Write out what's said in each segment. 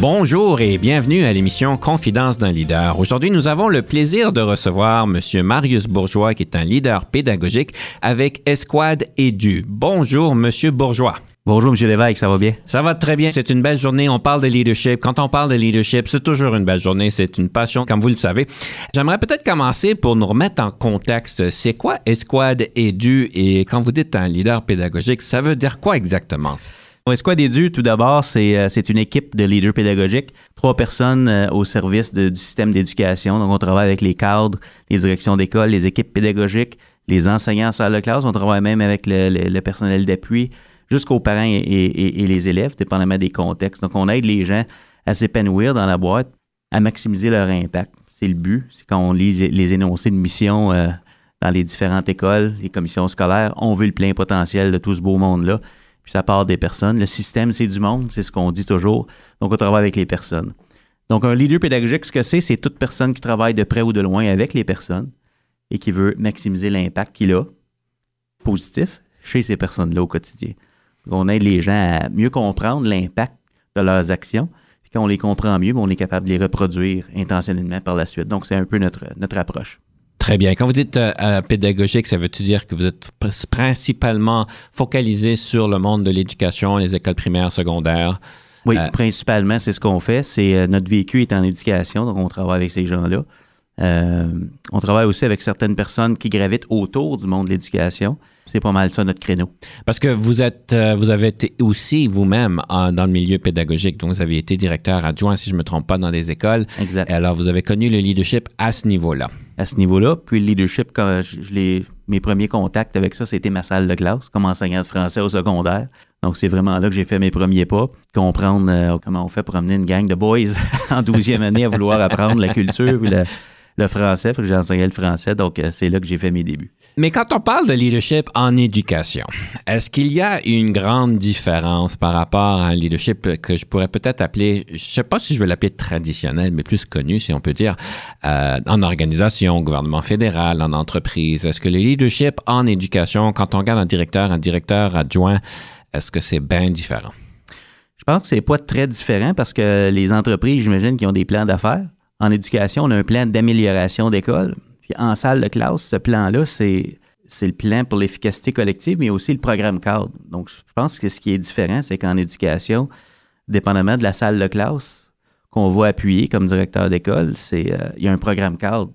Bonjour et bienvenue à l'émission Confidence d'un leader. Aujourd'hui, nous avons le plaisir de recevoir M. Marius Bourgeois, qui est un leader pédagogique avec Esquad Edu. Bonjour, M. Bourgeois. Bonjour, M. Lévesque, ça va bien? Ça va très bien. C'est une belle journée. On parle de leadership. Quand on parle de leadership, c'est toujours une belle journée. C'est une passion, comme vous le savez. J'aimerais peut-être commencer pour nous remettre en contexte. C'est quoi Esquad Edu? Et quand vous dites un leader pédagogique, ça veut dire quoi exactement? Esquad Edu, tout d'abord, euh, c'est une équipe de leaders pédagogiques, trois personnes euh, au service du système d'éducation. Donc, on travaille avec les cadres, les directions d'école, les équipes pédagogiques, les enseignants en salle de classe. On travaille même avec le, personnel d'appui, jusqu'aux parents et, les élèves, dépendamment des contextes. Donc, on aide les gens à s'épanouir dans la boîte, à maximiser leur impact. C'est le but. C'est quand on lit les énoncés de mission euh, dans les différentes écoles, les commissions scolaires, on veut le plein potentiel de tout ce beau monde-là puis ça part des personnes. Le système, c'est du monde, c'est ce qu'on dit toujours. Donc, on travaille avec les personnes. Donc, un leader pédagogique, ce que c'est, c'est toute personne qui travaille de près ou de loin avec les personnes et qui veut maximiser l'impact qu'il a, positif, chez ces personnes-là au quotidien. on aide les gens à mieux comprendre l'impact de leurs actions. Puis quand on les comprend mieux, on est capable de les reproduire intentionnellement par la suite. Donc, c'est un peu notre, notre approche. Très bien. Quand vous dites euh, euh, pédagogique, ça veut-tu dire que vous êtes principalement focalisé sur le monde de l'éducation, les écoles primaires, secondaires? Oui, euh, principalement, c'est ce qu'on fait. C'est notre vécu est en éducation, donc on travaille avec ces gens-là. on travaille aussi avec certaines personnes qui gravitent autour du monde de l'éducation. C'est pas mal ça notre créneau. Parce que vous êtes, vous avez été aussi vous-même dans le milieu pédagogique, donc vous avez été directeur adjoint, si je me trompe pas, dans des écoles. Exact. alors vous avez connu le leadership à ce niveau-là à ce niveau-là. Puis le leadership, quand je, mes premiers contacts avec ça, c'était ma salle de classe comme enseignant de français au secondaire. Donc, c'est vraiment là que j'ai fait mes premiers pas, comprendre euh, comment on fait pour amener une gang de boys en 12e année à vouloir apprendre la culture ou le français. J'ai enseigné le français, donc euh, c'est là que j'ai fait mes débuts. Mais quand on parle de leadership en éducation, est-ce qu'il y a une grande différence par rapport à un leadership que je pourrais peut-être appeler, je ne sais pas si je veux l'appeler traditionnel, mais plus connu, si on peut dire, euh, en organisation, gouvernement fédéral, en entreprise? Est-ce que le leadership en éducation, quand on regarde un directeur, un directeur adjoint, est-ce que c'est bien différent? Je pense que c'est pas très différent parce que les entreprises, j'imagine, qui ont des plans d'affaires. En éducation, on a un plan d'amélioration d'école en salle de classe, ce plan-là, c'est, le plan pour l'efficacité collective, mais aussi le programme cadre. Donc, je pense que ce qui est différent, c'est qu'en éducation, dépendamment de la salle de classe qu'on va appuyer comme directeur d'école, c'est euh, il y a un programme cadre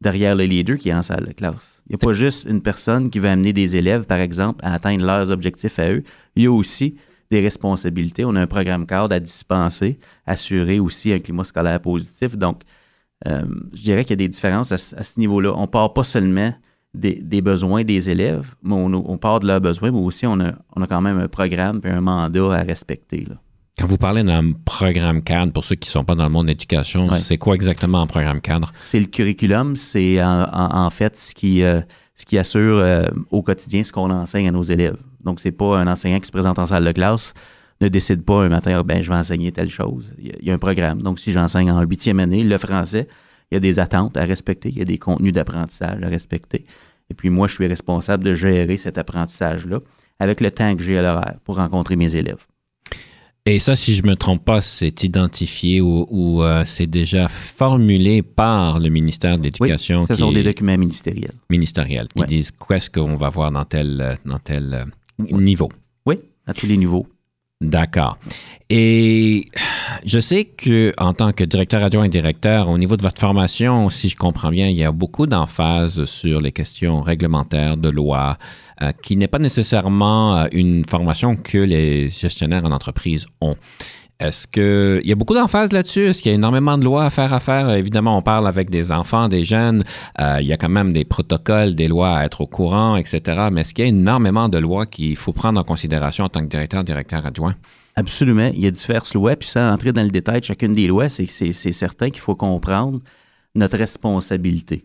derrière le leader qui est en salle de classe. Il n'y a pas juste une personne qui va amener des élèves, par exemple, à atteindre leurs objectifs à eux. Il y a aussi des responsabilités. On a un programme cadre à dispenser, assurer aussi un climat scolaire positif. Donc, euh, je dirais qu'il y a des différences à, ce niveau-là. On ne part pas seulement des, besoins des élèves, mais on, part de leurs besoins, mais aussi on a, quand même un programme et un mandat à respecter. Quand vous parlez d'un programme cadre, pour ceux qui ne sont pas dans le monde de l'éducation, c'est quoi exactement un programme cadre? C'est le curriculum, c'est en, fait ce qui, euh, ce qui assure euh, au quotidien ce qu'on enseigne à nos élèves. Donc, ce n'est pas un enseignant qui se présente en salle de classe, ne décide pas un matin, ben, je vais enseigner telle chose. Il y, a, un programme. Donc, si j'enseigne en huitième année le français, il y a des attentes à respecter, il y a des contenus d'apprentissage à respecter. Et puis, moi, je suis responsable de gérer cet apprentissage-là avec le temps que j'ai à l'horaire pour rencontrer mes élèves. Et ça, si je ne me trompe pas, c'est identifié ou, euh, c'est déjà formulé par le ministère de l'Éducation. Oui, ce sont des documents ministériels. Ministériels qui disent qu'est-ce qu'on va voir dans tel, dans tel euh, niveau. Oui, à tous les niveaux. D'accord. Et je sais que en tant que directeur adjoint et directeur, au niveau de votre formation, si je comprends bien, il y a beaucoup d'emphase sur les questions réglementaires de loi, euh, qui n'est pas nécessairement euh, une formation que les gestionnaires en entreprise ont. Est-ce qu'il y a beaucoup d'emphase là-dessus? Est-ce qu'il y a énormément de lois à faire à faire? Évidemment, on parle avec des enfants, des jeunes. Euh, il y a quand même des protocoles, des lois à être au courant, etc. Mais est-ce qu'il y a énormément de lois qu'il faut prendre en considération en tant que directeur, directeur adjoint? Absolument. Il y a diverses lois. Puis sans entrer dans le détail de chacune des lois, c'est certain qu'il faut comprendre notre responsabilité.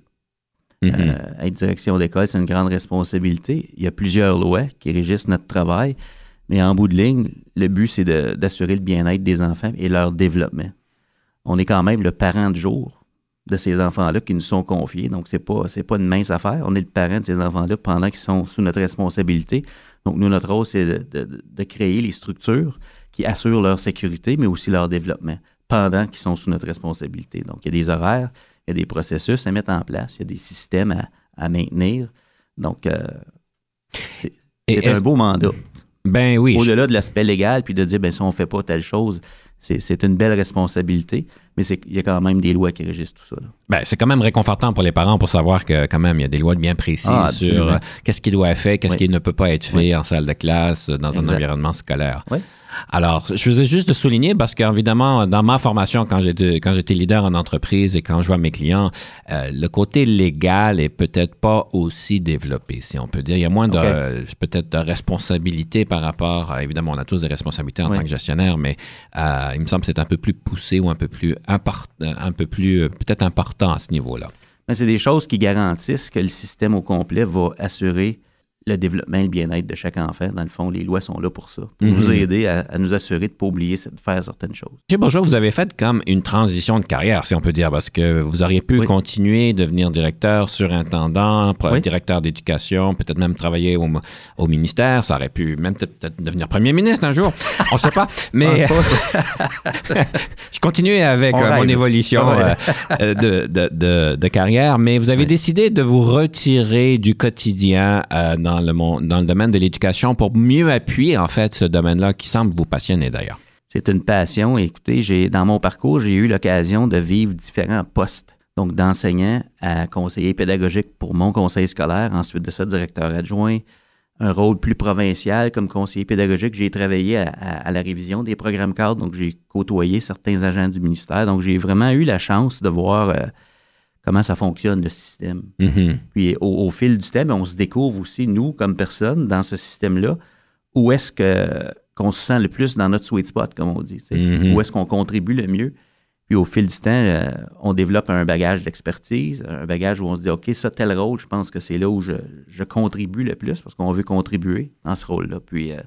Mm-hmm. Euh, être direction d'école, c'est une grande responsabilité. Il y a plusieurs lois qui régissent notre travail. Mais en bout de ligne, le but, c'est d'assurer le bien-être des enfants et leur développement. On est quand même le parent de jour de ces enfants-là qui nous sont confiés. Donc, ce n'est pas, pas une mince affaire. On est le parent de ces enfants-là pendant qu'ils sont sous notre responsabilité. Donc, nous, notre rôle, c'est de, créer les structures qui assurent leur sécurité, mais aussi leur développement pendant qu'ils sont sous notre responsabilité. Donc, il y a des horaires, il y a des processus à mettre en place, il y a des systèmes à, maintenir. Donc, euh, c'est un beau mandat. Ben. Au-delà de l'aspect légal, puis de dire, ben si on fait pas telle chose, c'est une belle responsabilité, mais il y a quand même des lois qui régissent tout ça. Ben, c'est quand même réconfortant pour les parents pour savoir que quand même il y a des lois bien précises ah, sur euh, qu'est-ce qui doit être fait, qu'est-ce qui ne peut pas être fait en salle de classe, dans un environnement scolaire. Oui. Alors, je voulais juste souligner parce qu'évidemment, dans ma formation, quand j'étais, quand j'étais leader en entreprise et quand je vois mes clients, euh, le côté légal est peut-être pas aussi développé, si on peut dire. Il y a moins de, peut-être de responsabilité par rapport, à, évidemment, on a tous des responsabilités en tant que gestionnaire, mais euh, il me semble que c'est un peu plus poussé ou un peu plus un peu plus, euh, peut-être important à ce niveau-là. c'est des choses qui garantissent que le système au complet va assurer le développement et le bien-être de chaque enfant. Dans le fond, les lois sont là pour ça, pour nous mhm. aider à, nous assurer de ne pas oublier de faire certaines choses. Monsieur bonjour, vous avez fait comme une transition de carrière, si on peut dire, parce que vous auriez pu continuer, devenir directeur, surintendant, directeur d'éducation, peut-être même travailler au, au, ministère. Ça aurait pu même peut-être devenir premier ministre un jour. on ne sait pas. Mais je continue avec euh, mon évolution euh, euh, de, de, de, carrière, mais vous avez décidé de vous retirer du quotidien dans dans le, dans le domaine de l'éducation pour mieux appuyer, en fait, ce domaine-là qui semble vous passionner d'ailleurs? C'est une passion. Écoutez, j'ai, dans mon parcours, j'ai eu l'occasion de vivre différents postes. Donc, d'enseignant à conseiller pédagogique pour mon conseil scolaire, ensuite de ça, directeur adjoint, un rôle plus provincial comme conseiller pédagogique. J'ai travaillé à, la révision des programmes cadres, donc j'ai côtoyé certains agents du ministère. Donc, j'ai vraiment eu la chance de voir euh, comment ça fonctionne, le système. Mm-hmm. Puis au, fil du temps, on se découvre aussi, nous, comme personnes, dans ce système-là, où est-ce que qu'on se sent le plus dans notre sweet spot, comme on dit. Mm-hmm. Où est-ce qu'on contribue le mieux. Puis au fil du temps, euh, on développe un bagage d'expertise, un bagage où on se dit, OK, ça, tel rôle, je pense que c'est là où je, contribue le plus parce qu'on veut contribuer dans ce rôle-là. Puis euh,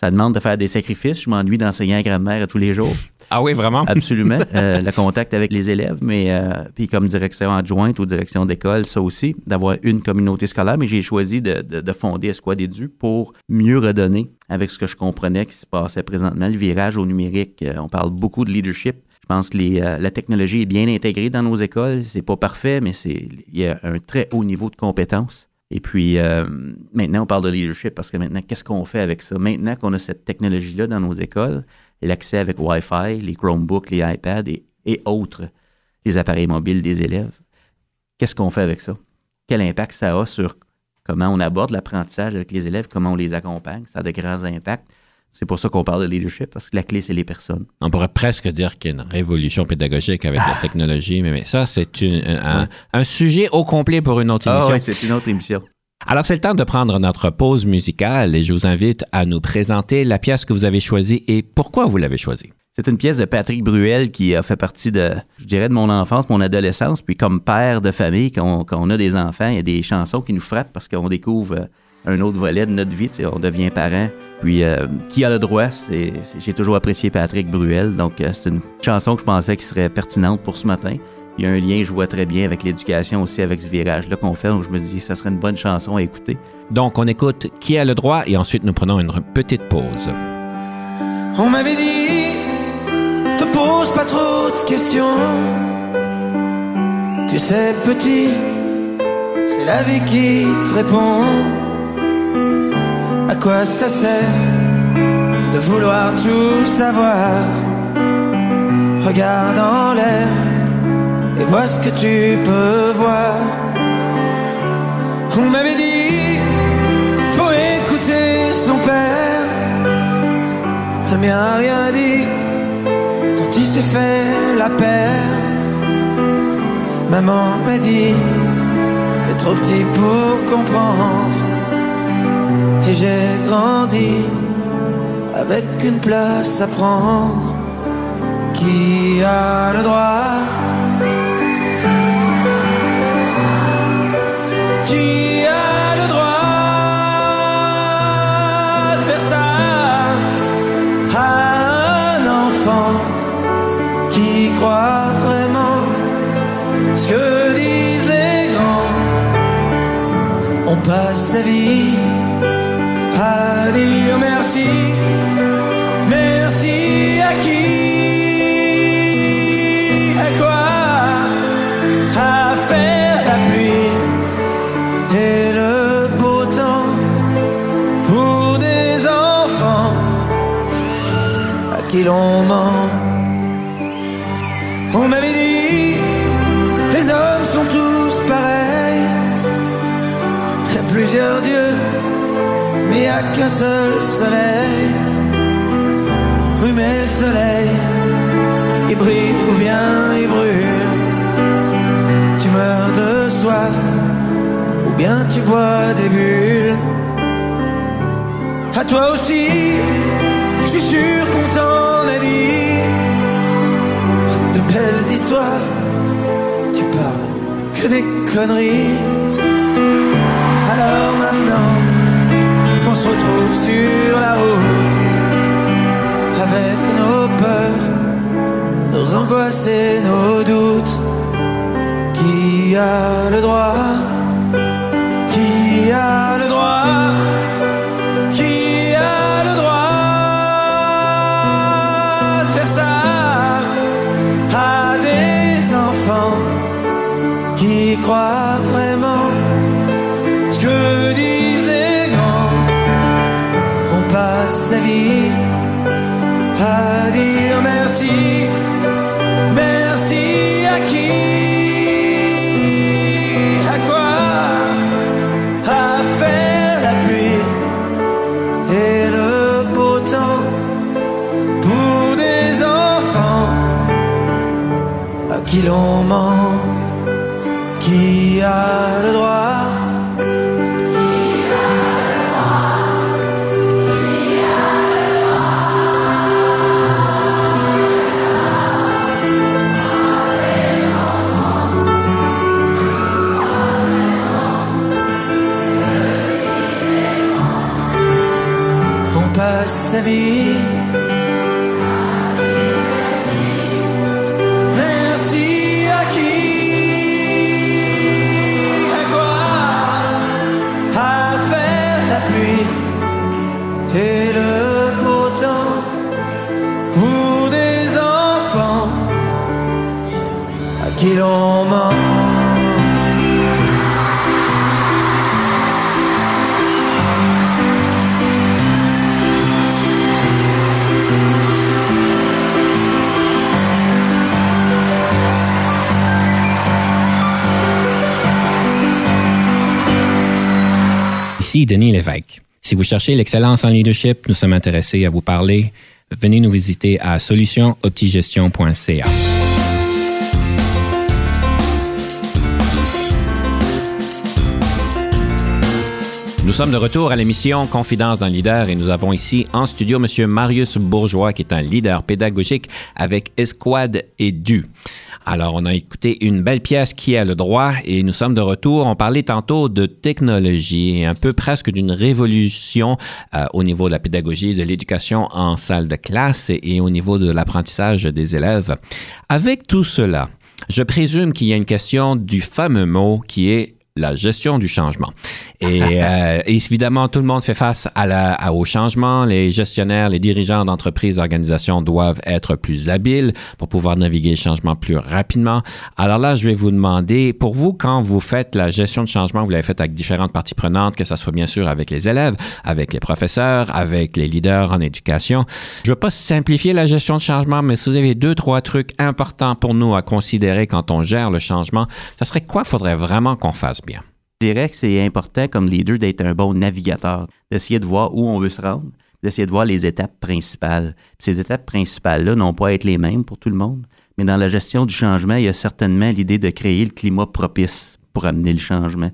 ça demande de faire des sacrifices. Je m'ennuie d'enseigner la grammaire tous les jours. Ah oui, vraiment? Absolument. Euh, le contact avec les élèves, mais euh, puis comme direction adjointe ou direction d'école, ça aussi, d'avoir une communauté scolaire. Mais j'ai choisi de, de, fonder Esquad Édu pour mieux redonner avec ce que je comprenais qui se passait présentement, le virage au numérique. Euh, on parle beaucoup de leadership. Je pense que les, la technologie est bien intégrée dans nos écoles. C'est pas parfait, mais c'est il y a un très haut niveau de compétences. Et puis, euh, maintenant, on parle de leadership parce que maintenant, qu'est-ce qu'on fait avec ça? Maintenant qu'on a cette technologie-là dans nos écoles, l'accès avec Wi-Fi, les Chromebooks, les iPads et, autres, les appareils mobiles des élèves, qu'est-ce qu'on fait avec ça? Quel impact ça a sur comment on aborde l'apprentissage avec les élèves, comment on les accompagne? Ça a de grands impacts. C'est pour ça qu'on parle de leadership, parce que la clé, c'est les personnes. On pourrait presque dire qu'il y a une révolution pédagogique avec la technologie, mais, ça, c'est un, sujet au complet pour une autre ah émission. oui, c'est une autre émission. Alors, c'est le temps de prendre notre pause musicale et je vous invite à nous présenter la pièce que vous avez choisie et pourquoi vous l'avez choisie. C'est une pièce de Patrick Bruel qui a fait partie de, je dirais, de mon enfance, mon adolescence. Puis comme père de famille, quand on, a des enfants, il y a des chansons qui nous frappent parce qu'on découvre euh, un autre volet de notre vie. On devient parent. Puis, euh, qui a le droit? j'ai toujours apprécié Patrick Bruel. Donc, euh, c'est une chanson que je pensais qui serait pertinente pour ce matin. Il y a un lien, je vois très bien, avec l'éducation aussi, avec ce virage-là qu'on fait. Donc, je me dis, ça serait une bonne chanson à écouter. Donc, on écoute Qui a le droit et ensuite nous prenons une petite pause. On m'avait dit, te pose pas trop de questions. Tu sais, petit, c'est la vie qui te répond. À quoi ça sert de vouloir tout savoir? Regarde en l'air et vois ce que tu peux voir. On m'avait dit, faut écouter son père. Le mien a rien dit, s'est fait la paire. Maman m'a dit, t'es trop petit pour comprendre. Et j'ai grandi avec une place à prendre. Qui a le droit sa vie a qu'un seul soleil. Oui, le soleil, il brille ou bien il brûle. Tu meurs de soif ou bien tu bois des bulles. À toi aussi, je suis sûr qu'on t'en a dit de belles histoires. Tu parles que des conneries. Alors maintenant, on se retrouve sur la route avec nos peurs, nos angoisses et nos doutes. Qui a le droit? Qui a le droit Merci à qui? À quoi? À faire la pluie Et le beau temps Pour des enfants À qui l'on ment Ici Denis Lévesque. Si vous cherchez l'excellence en leadership, nous sommes intéressés à vous parler. Venez nous visiter à solutionoptigestion.ca. Nous sommes de retour à l'émission Confidence d'un leader et nous avons ici en studio M. Marius Bourgeois qui est un leader pédagogique avec Esquad et Du. Alors, on a écouté une belle pièce qui a le droit et nous sommes de retour. On parlait tantôt de technologie et un peu presque d'une révolution euh, au niveau de la pédagogie, de l'éducation en salle de classe et, et au niveau de l'apprentissage des élèves. Avec tout cela, je présume qu'il y a une question du fameux mot qui est la gestion du changement. Et euh, évidemment, tout le monde fait face à la, à, au changement. Les gestionnaires, les dirigeants d'entreprises, d'organisations doivent être plus habiles pour pouvoir naviguer le changement plus rapidement. Alors là, je vais vous demander, pour vous, quand vous faites la gestion de changement, vous l'avez faite avec différentes parties prenantes, que ce soit bien sûr avec les élèves, avec les professeurs, avec les leaders en éducation. Je ne veux pas simplifier la gestion de changement, mais si vous avez deux, trois trucs importants pour nous à considérer quand on gère le changement, ça serait quoi faudrait vraiment qu'on fasse bien? Dirais que c'est important comme leader d'être un bon navigateur, d'essayer de voir où on veut se rendre, d'essayer de voir les étapes principales. ces étapes principales-là n'ont pas à être les mêmes pour tout le monde, mais dans la gestion du changement, il y a certainement l'idée de créer le climat propice pour amener le changement.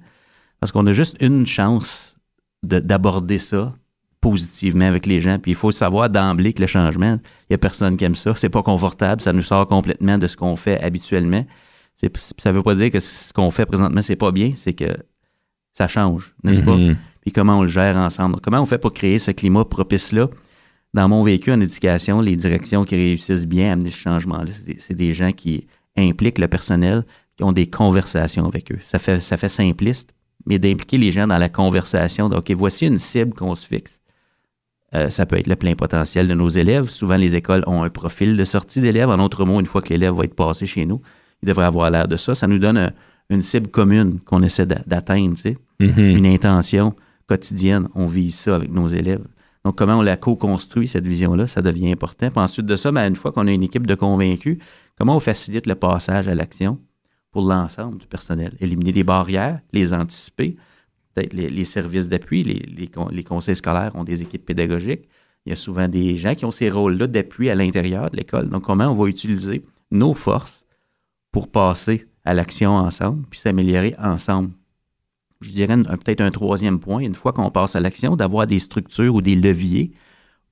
Parce qu'on a juste une chance d'aborder ça positivement avec les gens. Puis il faut savoir d'emblée que le changement, il n'y a personne qui aime ça. C'est pas confortable, ça nous sort complètement de ce qu'on fait habituellement. Ça ne veut pas dire que ce qu'on fait présentement, c'est pas bien, c'est que ça change, n'est-ce pas? Mhm. Puis comment on le gère ensemble? Comment on fait pour créer ce climat propice-là? Dans mon vécu en éducation, les directions qui réussissent bien à amener ce changement-là, c'est des, gens qui impliquent le personnel, qui ont des conversations avec eux. Ça fait, ça fait simpliste, mais d'impliquer les gens dans la conversation. Donc, voici une cible qu'on se fixe. Euh, ça peut être le plein potentiel de nos élèves. Souvent, les écoles ont un profil de sortie d'élèves. En d'autres mots, une fois que l'élève va être passé chez nous, il devrait avoir l'air de ça. Ça nous donne une cible commune qu'on essaie d'atteindre, tu sais. Mhm. une intention quotidienne. On vit ça avec nos élèves. Donc, comment on la co-construit, cette vision-là, ça devient important. Puis ensuite de ça, ben, une fois qu'on a une équipe de convaincus, comment on facilite le passage à l'action pour l'ensemble du personnel? Éliminer des barrières, les anticiper. Peut-être les, services d'appui, les, les, conseils scolaires ont des équipes pédagogiques. Il y a souvent des gens qui ont ces rôles-là d'appui à l'intérieur de l'école. Donc, comment on va utiliser nos forces pour passer à l'action ensemble, puis s'améliorer ensemble je dirais peut-être un troisième point, une fois qu'on passe à l'action, d'avoir des structures ou des leviers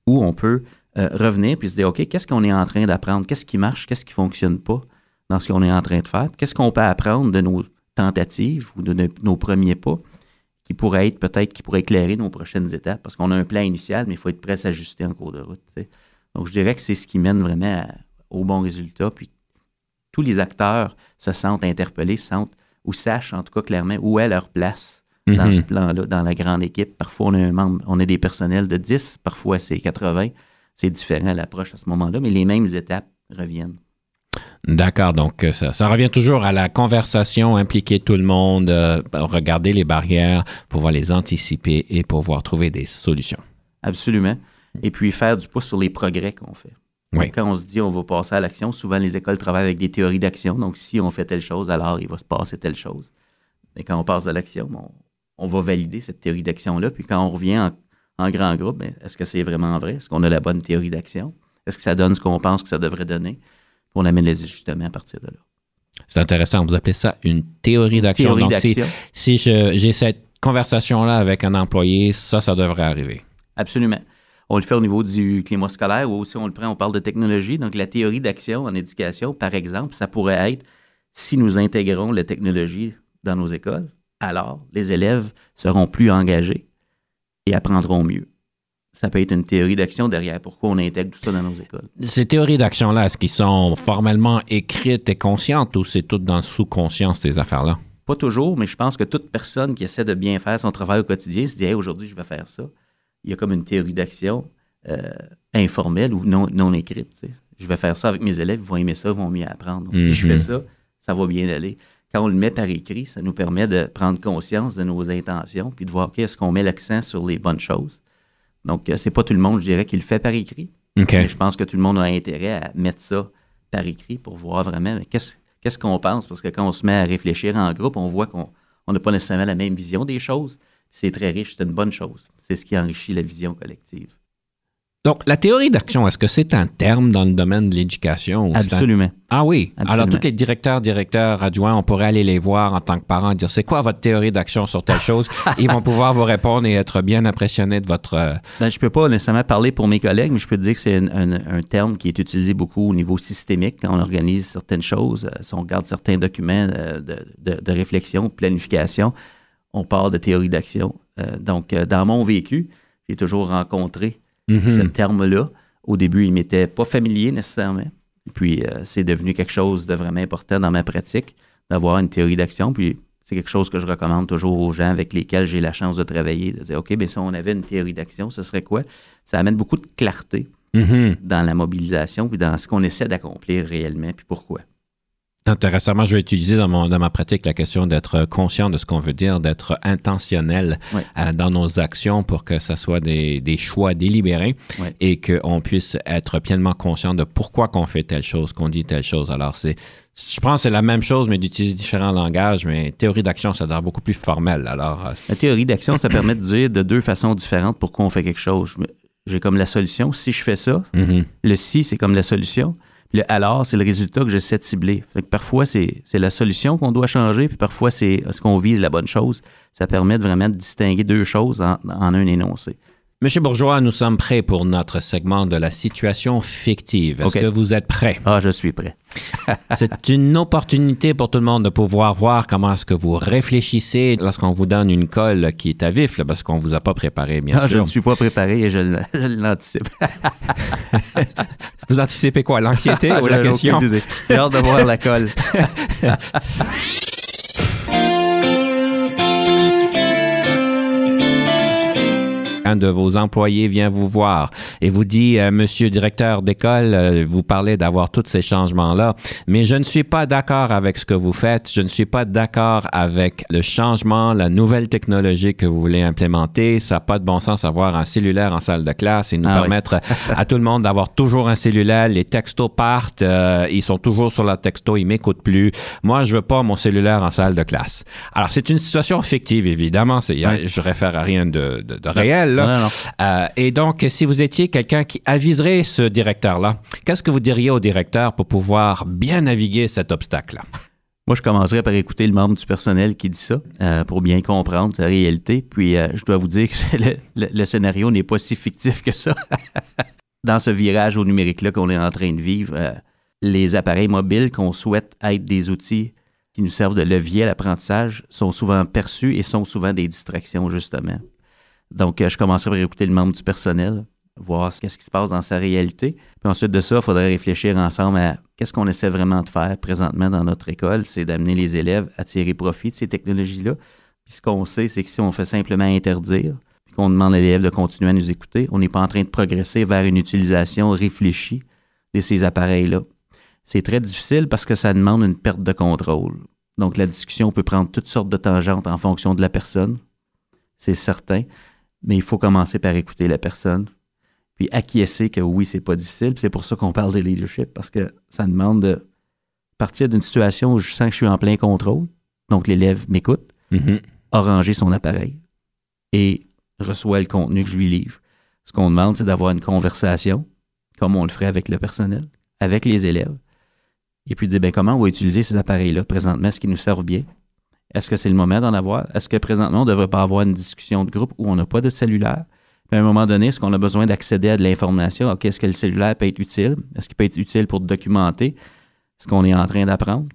où on peut euh, revenir puis se dire, OK, qu'est-ce qu'on est en train d'apprendre? Qu'est-ce qui marche? Qu'est-ce qui ne fonctionne pas dans ce qu'on est en train de faire? Qu'est-ce qu'on peut apprendre de nos tentatives ou de nos premiers pas qui pourraient être peut-être, qui pourraient éclairer nos prochaines étapes? Parce qu'on a un plan initial, mais il faut être prêt à s'ajuster en cours de route. Donc, je dirais que c'est ce qui mène vraiment au bon résultat. Puis, tous les acteurs se sentent interpellés, se sentent ou sachent en tout cas clairement où est leur place dans mhm. ce plan-là, dans la grande équipe. Parfois, on a un membre, on a des personnels de 10, parfois c'est 80. C'est différent l'approche à ce moment-là, mais les mêmes étapes reviennent. D'accord, donc euh, ça, revient toujours à la conversation, impliquer tout le monde, euh, regarder les barrières, pouvoir les anticiper et pouvoir trouver des solutions. Absolument. Et puis faire du pouce sur les progrès qu'on fait. Quand on se dit on va passer à l'action, souvent les écoles travaillent avec des théories d'action. Donc, si on fait telle chose, alors il va se passer telle chose. Mais quand on passe à l'action, on, va valider cette théorie d'action-là. Puis quand on revient en, grand groupe, ben, est-ce que c'est vraiment vrai? Est-ce qu'on a la bonne théorie d'action? Est-ce que ça donne ce qu'on pense que ça devrait donner? On amène les ajustements à partir de là. C'est intéressant. Vous appelez ça une théorie d'action. Donc, si, si j'ai cette conversation-là avec un employé, ça, ça devrait arriver. Absolument. On le fait au niveau du climat scolaire ou aussi on le prend, on parle de technologie. Donc, la théorie d'action en éducation, par exemple, ça pourrait être si nous intégrons la technologie dans nos écoles, alors les élèves seront plus engagés et apprendront mieux. Ça peut être une théorie d'action derrière pourquoi on intègre tout ça dans nos écoles. Ces théories d'action-là, est-ce qu'ils sont formellement écrites et conscientes ou c'est tout dans le sous-conscience, ces affaires-là? Pas toujours, mais je pense que toute personne qui essaie de bien faire son travail au quotidien se dit aujourd'hui, je vais faire ça il y a comme une théorie d'action euh, informelle ou non, non écrite. Je vais faire ça avec mes élèves, ils vont aimer ça, ils vont mieux apprendre. si je fais mhm. ça, ça va bien aller. Quand on le met par écrit, ça nous permet de prendre conscience de nos intentions puis de voir, OK, est-ce qu'on met l'accent sur les bonnes choses? Donc, euh, c'est pas tout le monde, je dirais, qui le fait par écrit. Je pense que tout le monde a intérêt à mettre ça par écrit pour voir vraiment qu'est-ce qu'on pense? Parce que quand on se met à réfléchir en groupe, on voit qu'on n'a pas nécessairement la même vision des choses. C'est très riche, c'est une bonne chose c'est ce qui enrichit la vision collective. Donc, la théorie d'action, est-ce que c'est un terme dans le domaine de l'éducation? Absolument. Ah oui. Alors, tous les directeurs, directeurs, adjoints, on pourrait aller les voir en tant que parents et dire c'est quoi votre théorie d'action sur telle chose? Ils vont pouvoir vous répondre et être bien impressionnés de votre. Euh, ben, je ne peux pas nécessairement parler pour mes collègues, mais je peux te dire que c'est un, terme qui est utilisé beaucoup au niveau systémique quand on organise certaines choses. Euh, si on regarde certains documents euh, de, de, de réflexion, de planification, on parle de théorie d'action. Euh, donc, euh, dans mon vécu, j'ai toujours rencontré mhm. ce terme-là. Au début, il m'était pas familier nécessairement. Puis, euh, c'est devenu quelque chose de vraiment important dans ma pratique, d'avoir une théorie d'action. Puis, c'est quelque chose que je recommande toujours aux gens avec lesquels j'ai la chance de travailler, de dire, OK, bien, si on avait une théorie d'action, ce serait quoi? Ça amène beaucoup de clarté mhm. dans la mobilisation, puis dans ce qu'on essaie d'accomplir réellement, puis pourquoi. Intéressant. je vais utiliser dans, mon, dans ma pratique la question d'être conscient de ce qu'on veut dire, d'être intentionnel euh, dans nos actions pour que ce soit des, des choix délibérés et qu'on puisse être pleinement conscient de pourquoi qu'on fait telle chose, qu'on dit telle chose. Alors, c'est, je pense que c'est la même chose, mais d'utiliser différents langages, mais théorie d'action, ça doit beaucoup plus formel. Alors, euh, la théorie d'action, ça permet de dire de deux façons différentes pourquoi on fait quelque chose j'ai comme la solution. Si je fais ça, Mhm. le si, c'est comme la solution. Le alors, c'est le résultat que j'essaie de cibler. Parfois, c'est la solution qu'on doit changer, puis parfois, c'est est-ce qu'on vise la bonne chose. Ça permet de vraiment de distinguer deux choses en un énoncé. Monsieur Bourgeois, nous sommes prêts pour notre segment de la situation fictive. Est-ce que vous êtes prêts? Ah, je suis prêt. C'est une opportunité pour tout le monde de pouvoir voir comment est-ce que vous réfléchissez lorsqu'on vous donne une colle qui est à vif, là, parce qu'on vous a pas préparé, bien Ah, je ne suis pas préparé et je, l'anticipe. Vous anticipez quoi? L'anxiété ou J'ai la question? J'ai hâte de voir la colle. Un de vos employés vient vous voir et vous dit, euh, Monsieur directeur d'école, euh, vous parlez d'avoir tous ces changements-là, mais je ne suis pas d'accord avec ce que vous faites, je ne suis pas d'accord avec le changement, la nouvelle technologie que vous voulez implémenter. Ça n'a pas de bon sens avoir un cellulaire en salle de classe et nous Ah oui. permettre à tout le monde d'avoir toujours un cellulaire. Les textos partent, euh, ils sont toujours sur leur texto, ils m'écoutent plus. Moi, je veux pas mon cellulaire en salle de classe. Alors, c'est une situation fictive, évidemment. C'est- Oui. Je réfère à rien de, de- de réel. Là. Non, non, non. Euh, et donc, si vous étiez quelqu'un qui aviserait ce directeur-là, qu'est-ce que vous diriez au directeur pour pouvoir bien naviguer cet obstacle-là? Moi, je commencerai par écouter le membre du personnel qui dit ça euh, pour bien comprendre sa réalité. Puis, euh, je dois vous dire que le, le- le scénario n'est pas si fictif que ça. Dans ce virage au numérique-là qu'on est en train de vivre, euh, les appareils mobiles qu'on souhaite être des outils qui nous servent de levier à l'apprentissage sont souvent perçus et sont souvent des distractions, justement. Donc, euh, je commencerai par écouter le membre du personnel, voir ce qu'est-ce qui se passe dans sa réalité. Puis ensuite de ça, il faudrait réfléchir ensemble à qu'est-ce qu'on essaie vraiment de faire présentement dans notre école, c'est d'amener les élèves à tirer profit de ces technologies-là. Puis ce qu'on sait, c'est que si on fait simplement interdire, puis qu'on demande à l'élève de continuer à nous écouter, on n'est pas en train de progresser vers une utilisation réfléchie de ces appareils-là. C'est très difficile parce que ça demande une perte de contrôle. Donc la discussion peut prendre toutes sortes de tangentes en fonction de la personne, c'est certain, mais il faut commencer par écouter la personne, puis acquiescer que oui, c'est pas difficile. C'est pour ça qu'on parle de leadership, parce que ça demande de partir d'une situation où je sens que je suis en plein contrôle. Donc l'élève m'écoute, rangé son appareil et reçoit le contenu que je lui livre. Ce qu'on demande, c'est d'avoir une conversation, comme on le ferait avec le personnel, avec les élèves, et puis de dire ben, comment on va utiliser ces appareils-là présentement, est-ce qu'ils nous servent bien? Est-ce que c'est le moment d'en avoir? Est-ce que présentement, on ne devrait pas avoir une discussion de groupe où on n'a pas de cellulaire? Puis à un moment donné, est-ce qu'on a besoin d'accéder à de l'information? OK, est-ce que le cellulaire peut être utile? Est-ce qu'il peut être utile pour documenter ce qu'on est en train d'apprendre?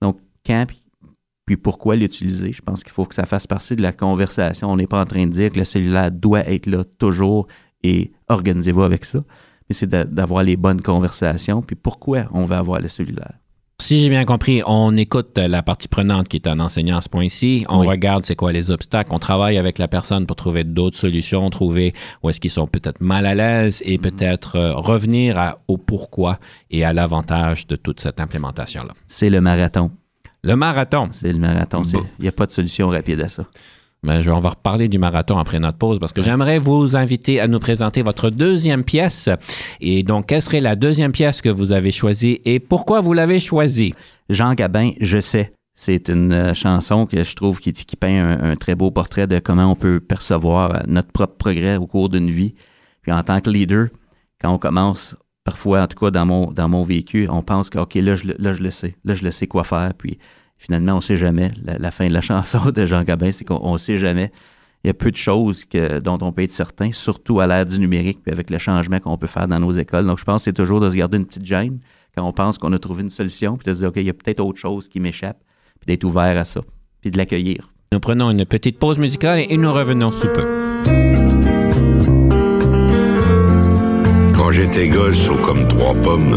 Donc, quand puis- pourquoi l'utiliser? Je pense qu'il faut que ça fasse partie de la conversation. On n'est pas en train de dire que le cellulaire doit être là toujours et organisez-vous avec ça. Mais c'est d'a- d'avoir les bonnes conversations. Puis pourquoi on va avoir le cellulaire? Si j'ai bien compris, on écoute la partie prenante qui est un enseignant à ce point-ci, on Oui. regarde c'est quoi les obstacles, on travaille avec la personne pour trouver d'autres solutions, trouver où est-ce qu'ils sont peut-être mal à l'aise et peut-être euh, revenir à- au pourquoi et à l'avantage de toute cette implémentation-là. C'est le marathon. Le marathon. C'est le marathon. Il n'y a pas de solution rapide à ça. On va reparler du marathon après notre pause parce que j'aimerais vous inviter à nous présenter votre deuxième pièce. Et donc, quelle serait la deuxième pièce que vous avez choisie et pourquoi vous l'avez choisie? Jean Gabin, je sais. C'est une euh, chanson que je trouve qui, qui peint un, très beau portrait de comment on peut percevoir euh, notre propre progrès au cours d'une vie. Puis en tant que leader, quand on commence, parfois, en tout cas dans mon, dans mon vécu, on pense que, OK, là je, là, je le sais. Là, je le sais quoi faire. Puis finalement, on ne sait jamais. La, la fin de la chanson de Jean Gabin, c'est qu'on ne sait jamais. Il y a peu de choses que, dont on peut être certain, surtout à l'ère du numérique, puis avec le changement qu'on peut faire dans nos écoles. Donc, je pense que c'est toujours de se garder une petite gêne quand on pense qu'on a trouvé une solution, puis de se dire, OK, il y a peut-être autre chose qui m'échappe, puis d'être ouvert à ça, puis de l'accueillir. Nous prenons une petite pause musicale et nous revenons sous peu. Quand j'étais gosse, haut comme trois pommes,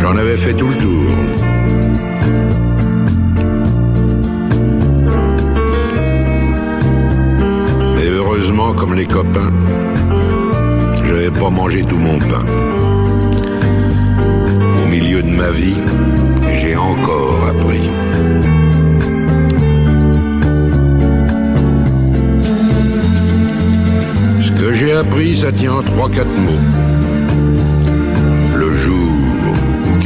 J'en avais fait tout le tour. Mais heureusement, comme les copains, je n'avais pas mangé tout mon pain. Au milieu de ma vie, j'ai encore appris. Ce que j'ai appris, ça tient en trois, quatre mots.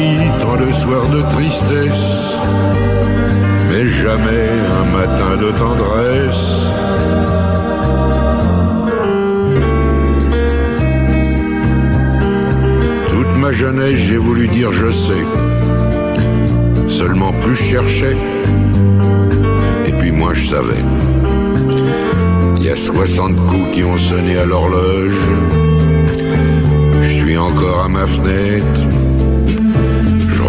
Oublie tant de de tristesse, mais jamais un matin de tendresse. Toute ma jeunesse, j'ai voulu dire je sais. Seulement plus je cherchais, et puis moi je savais. Il y a 60 coups qui ont sonné à l'horloge. Je suis encore à ma fenêtre.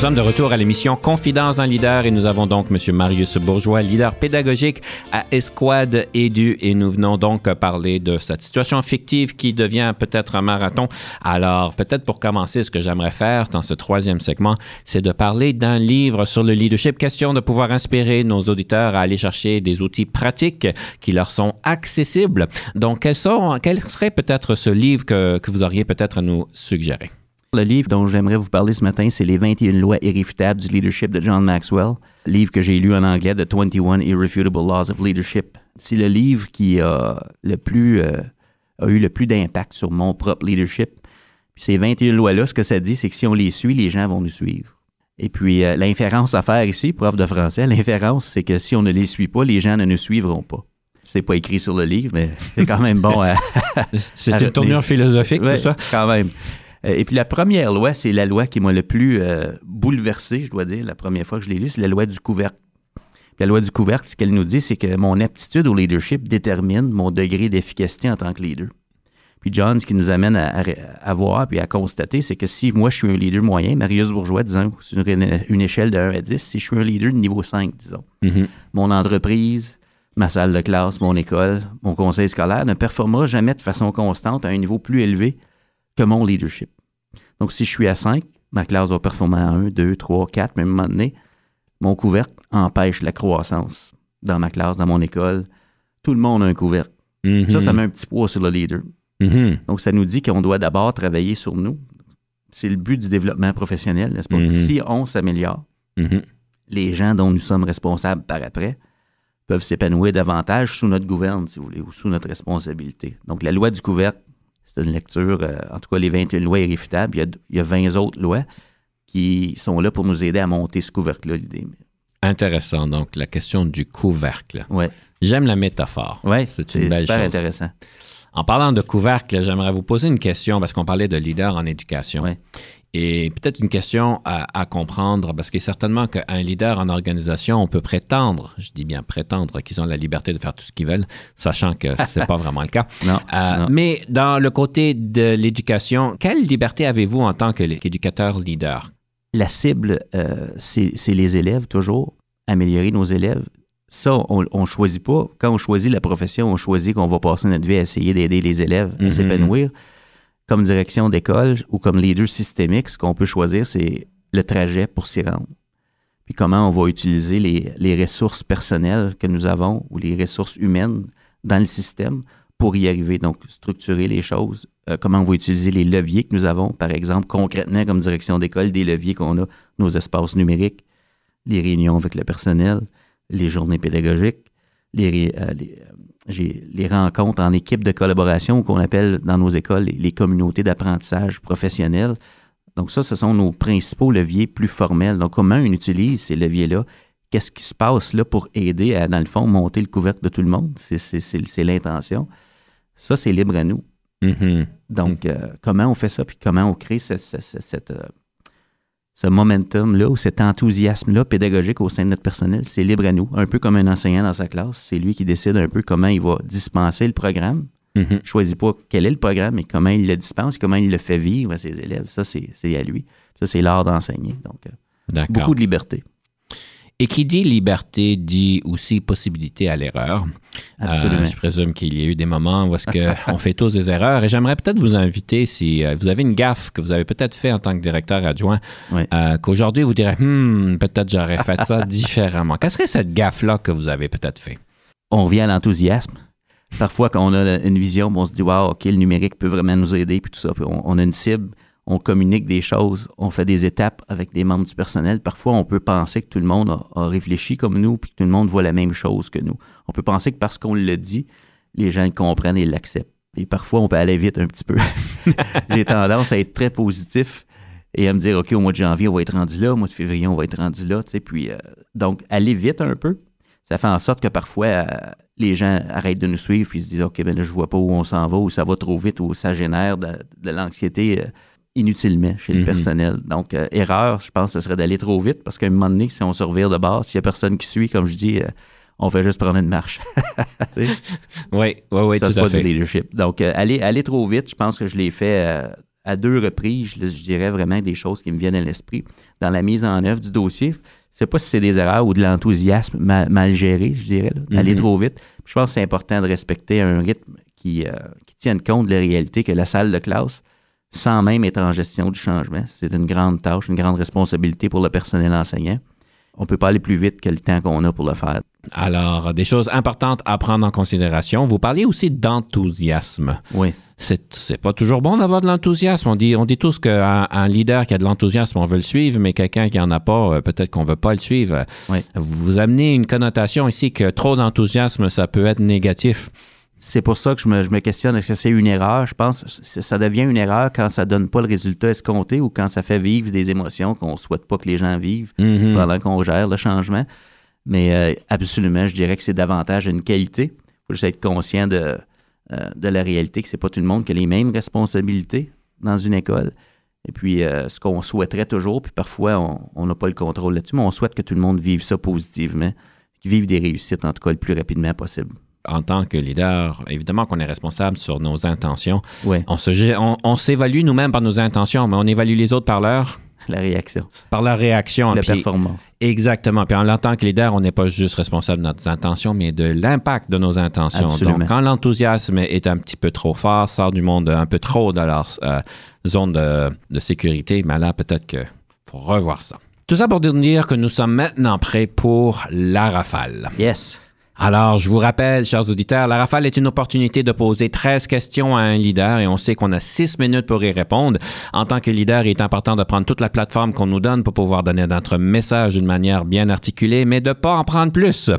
Sommes de retour à l'émission Confidence d'un leader et nous avons donc M. Marius Bourgeois, leader pédagogique à Esquad Edu et nous venons donc parler de cette situation fictive qui devient peut-être un marathon. Alors peut-être pour commencer, ce que j'aimerais faire dans ce troisième segment, c'est de parler d'un livre sur le leadership, question de pouvoir inspirer nos auditeurs à aller chercher des outils pratiques qui leur sont accessibles. Donc quels, quel serait peut-être ce livre que, que vous auriez peut-être à nous suggérer? Le livre dont j'aimerais vous parler ce matin, c'est Les 21 lois irréfutables du leadership de John Maxwell, livre que j'ai lu en anglais, The 21 Irrefutable Laws of Leadership. C'est le livre qui a, le plus, euh, a eu le plus d'impact sur mon propre leadership. Puis ces 21 lois-là, ce que ça dit, c'est que si on les suit, les gens vont nous suivre. Et puis, euh, l'inférence à faire ici, prof de français, l'inférence, c'est que si on ne les suit pas, les gens ne nous suivront pas. C'est pas écrit sur le livre, mais c'est quand même bon à. C'est une tournure philosophique, Ouais, tout ça? quand même. Euh, Et puis la première loi, c'est la loi qui m'a le plus euh, bouleversé, je dois dire, la première fois que je l'ai lue, c'est la loi du couvercle. Puis la loi du couvercle, ce qu'elle nous dit, c'est que mon aptitude au leadership détermine mon degré d'efficacité en tant que leader. Puis John, ce qui nous amène à, à- à voir puis à constater, c'est que si moi je suis un leader moyen, Marius Bourgeois, disons, sur une, une échelle de 1 à 10, si je suis un leader de niveau 5, disons, Mhm. mon entreprise, ma salle de classe, mon école, mon conseil scolaire ne performera jamais de façon constante à un niveau plus élevé que mon leadership. Donc, si je suis à 5, ma classe va performer à 1, 2, 3, 4, mais à un moment donné, mon couvercle empêche la croissance dans ma classe, dans mon école. Tout le monde a un couvercle. Mhm. Ça, ça met un petit poids sur le leader. Mhm. Donc, ça nous dit qu'on doit d'abord travailler sur nous. C'est le but du développement professionnel, n'est-ce pas? Mhm. Si on s'améliore, Mhm. les gens dont nous sommes responsables par après peuvent s'épanouir davantage sous notre gouverne, si vous voulez, ou sous notre responsabilité. Donc, la loi du couvercle, c'est une lecture, euh, en tout cas, les 21 lois irréfutables. Il y, a, il y a 20 autres lois qui sont là pour nous aider à monter ce couvercle-là. Intéressant, donc la question du couvercle. Ouais, J'aime la métaphore. C'est c'est une belle super chose. intéressant. En parlant de couvercle, j'aimerais vous poser une question parce qu'on parlait de leader en éducation. Ouais. Et peut-être une question à, à comprendre, parce que certainement qu'un leader en organisation, on peut prétendre, je dis bien prétendre, qu'ils ont la liberté de faire tout ce qu'ils veulent, sachant que c'est pas vraiment le cas. Non, Euh, non. Mais dans le côté de l'éducation, quelle liberté avez-vous en tant qu'éducateur leader? La cible, euh, c'est les élèves, toujours. Améliorer nos élèves. Ça, on ne choisit pas. Quand on choisit la profession, on choisit qu'on va passer notre vie à essayer d'aider les élèves à Mhm. s'épanouir. Comme direction d'école ou comme leader systémique, ce qu'on peut choisir, c'est le trajet pour s'y rendre. Puis comment on va utiliser les, ressources personnelles que nous avons ou les ressources humaines dans le système pour y arriver. Donc, structurer les choses. Euh, comment on va utiliser les leviers que nous avons. Par exemple, concrètement, comme direction d'école, des leviers qu'on a, nos espaces numériques, les réunions avec le personnel, les journées pédagogiques, les, euh, les, euh, j'ai- les rencontres en équipe de collaboration qu'on appelle dans nos écoles les, les communautés d'apprentissage professionnel. Donc ça, ce sont nos principaux leviers plus formels. Donc comment on utilise ces leviers-là? Qu'est-ce qui se passe là pour aider à, dans le fond, monter le couvercle de tout le monde? C'est- l'intention. Ça, c'est libre à nous. Mhm. Donc, euh, comment on fait ça, puis comment on crée ce, ce- ce- cette, euh, ce momentum-là ou cet enthousiasme-là pédagogique au sein de notre personnel, c'est libre à nous. Un peu comme un enseignant dans sa classe, c'est lui qui décide un peu comment il va dispenser le programme. Mhm. Il ne choisit pas quel est le programme, mais comment il le dispense, comment il le fait vivre à ses élèves. Ça, c'est à lui. Ça, c'est l'art d'enseigner. Donc, euh, beaucoup de liberté. Et qui dit liberté dit aussi possibilité à l'erreur. Absolument. Euh, je présume qu'il y a eu des moments où est-ce que on fait tous des erreurs. Et j'aimerais peut-être vous inviter, si euh, vous avez une gaffe que vous avez peut-être fait en tant que directeur adjoint, euh, qu'aujourd'hui vous direz, Hmm, peut-être j'aurais fait ça différemment. Quelle serait cette gaffe-là que vous avez peut-être fait? on revient à l'enthousiasme. Parfois, quand on a une vision, on se dit, wow, OK, le numérique peut vraiment nous aider, puis tout ça. Puis on, on a une cible, on communique des choses, on fait des étapes avec des membres du personnel. Parfois, on peut penser que tout le monde a, réfléchi comme nous, puis que tout le monde voit la même chose que nous. On peut penser que parce qu'on le dit, les gens le comprennent et l'acceptent. Et parfois, on peut aller vite un petit peu. J'ai tendance à être très positif et à me dire, OK, au mois de janvier, on va être rendu là, au mois de février, on va être rendu là. tu sais. Puis, euh, donc, aller vite un peu, ça fait en sorte que parfois, euh, les gens arrêtent de nous suivre puis se disent OK, ben là, je vois pas où on s'en va, ou ça va trop vite, ou ça génère de, de l'anxiété euh, inutilement chez le Mhm. personnel. Donc, euh, erreur, je pense ce serait d'aller trop vite parce qu'à un moment donné, si on se revire de base, s'il y a personne qui suit, comme je dis, euh, on fait juste prendre une marche. Oui, oui, oui, ça, c'est pas du leadership. Donc, euh, aller, aller trop vite, je pense que je l'ai fait à deux reprises. Je, je dirais vraiment des choses qui me viennent à l'esprit. Dans la mise en œuvre du dossier, je sais pas si c'est des erreurs ou de l'enthousiasme mal, mal géré, je dirais, là, d'aller Mhm. trop vite. Je pense que c'est important de respecter un rythme qui, qui tienne compte de la réalité que la salle de classe, sans même être en gestion du changement, c'est une grande tâche, une grande responsabilité pour le personnel enseignant. On peut pas aller plus vite que le temps qu'on a pour le faire. Alors, des choses importantes à prendre en considération. Vous parliez aussi d'enthousiasme. Oui. C'est, pas toujours bon d'avoir de l'enthousiasme. On dit, on dit tous qu'un un leader qui a de l'enthousiasme, on veut le suivre, mais quelqu'un qui en a pas, euh, peut-être qu'on veut pas le suivre. Oui. Vous amenez une connotation ici que trop d'enthousiasme, ça peut être négatif. C'est pour ça que je me, je me questionne, est-ce que c'est une erreur? Je pense que ça devient une erreur quand ça donne pas le résultat escompté ou quand ça fait vivre des émotions qu'on souhaite pas que les gens vivent Mhm. pendant qu'on gère le changement. Mais euh, absolument, je dirais que c'est davantage une qualité. Il faut juste être conscient de, euh, de la réalité, que c'est pas tout le monde qui a les mêmes responsabilités dans une école. Et puis, euh, ce qu'on souhaiterait toujours, puis parfois, on- on n'a pas le contrôle là-dessus, mais on souhaite que tout le monde vive ça positivement, qu'ils vivent des réussites, en tout cas, le plus rapidement possible. En tant que leader, évidemment qu'on est responsable sur nos intentions. Oui, On, se, gé- on, on s'évalue nous-mêmes par nos intentions, mais on évalue les autres par leur, la réaction, par leur réaction. la Puis- performance. Exactement. Puis en tant que leader, on n'est pas juste responsable de nos intentions, mais de l'impact de nos intentions. Absolument. Donc, quand l'enthousiasme est un petit peu trop fort, sort du monde un peu trop de leur euh, zone de, de sécurité, mais là, peut-être qu'il faut revoir ça. Tout ça pour dire que nous sommes maintenant prêts pour la rafale. Yes. Alors, je vous rappelle, chers auditeurs, la rafale est une opportunité de poser 13 questions à un leader et on sait qu'on a 6 minutes pour y répondre. En tant que leader, il est important de prendre toute la plateforme qu'on nous donne pour pouvoir donner notre message d'une manière bien articulée, mais de pas en prendre plus.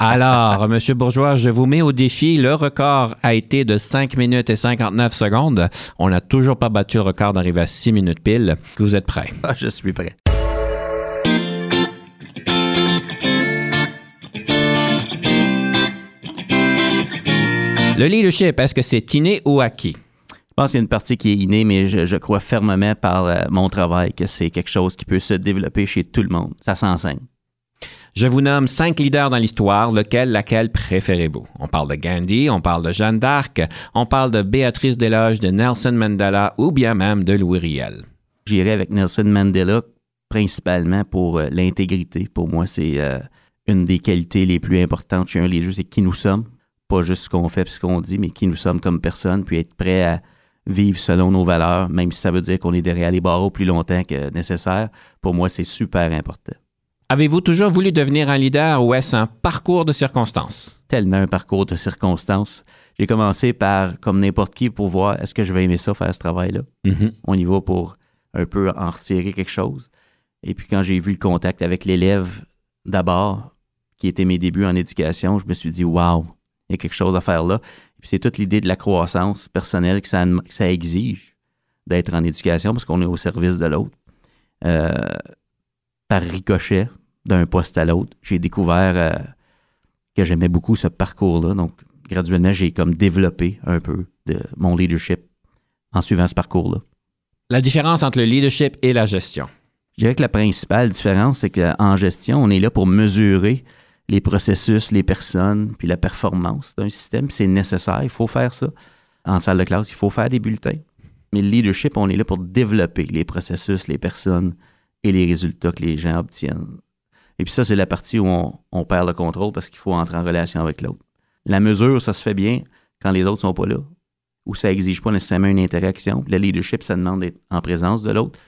Alors, Monsieur Bourgeois, je vous mets au défi. Le record a été de 5 minutes et 59 secondes. On n'a toujours pas battu le record d'arriver à 6 minutes pile. Vous êtes prêts? Ah, je suis prêt. Le leadership, est-ce que c'est inné ou acquis? Je pense qu'il y a une partie qui est innée, mais je, je crois fermement par euh, mon travail que c'est quelque chose qui peut se développer chez tout le monde. Ça s'enseigne. Je vous nomme cinq leaders dans l'histoire, lequel, laquelle préférez-vous? On parle de Gandhi, on parle de Jeanne d'Arc, on parle de Béatrice Desloges, de Nelson Mandela ou bien même de Louis Riel. J'irai avec Nelson Mandela principalement pour euh, l'intégrité. Pour moi, c'est euh, une des qualités les plus importantes chez un leader, c'est qui nous sommes. Pas juste ce qu'on fait et ce qu'on dit, mais qui nous sommes comme personne, puis être prêt à vivre selon nos valeurs, même si ça veut dire qu'on est derrière les barreaux plus longtemps que nécessaire. Pour moi, c'est super important. Avez-vous toujours voulu devenir un leader ou est-ce un parcours de circonstances? Tellement un parcours de circonstances. J'ai commencé par, comme n'importe qui, pour voir est-ce que je vais aimer ça, faire ce travail-là? Mhm. On y va pour un peu en retirer quelque chose. Et puis quand j'ai vu le contact avec l'élève d'abord, qui était mes débuts en éducation, je me suis dit, waouh, il y a quelque chose à faire là. Et puis c'est toute l'idée de la croissance personnelle que ça, que ça exige d'être en éducation parce qu'on est au service de l'autre. Euh, par ricochet, d'un poste à l'autre, j'ai découvert euh, que j'aimais beaucoup ce parcours-là. Donc, graduellement, j'ai comme développé un peu de mon leadership en suivant ce parcours-là. La différence entre le leadership et la gestion? Je dirais que la principale différence, c'est qu'en gestion, on est là pour mesurer les processus, les personnes, puis la performance d'un système. C'est nécessaire, il faut faire ça. En salle de classe, il faut faire des bulletins. Mais le leadership, on est là pour développer les processus, les personnes et les résultats que les gens obtiennent. Et puis ça, c'est la partie où on, perd le contrôle parce qu'il faut entrer en relation avec l'autre. La mesure, ça se fait bien quand les autres sont pas là, où ça exige pas nécessairement une interaction. Le leadership, ça demande d'être en présence de l'autre.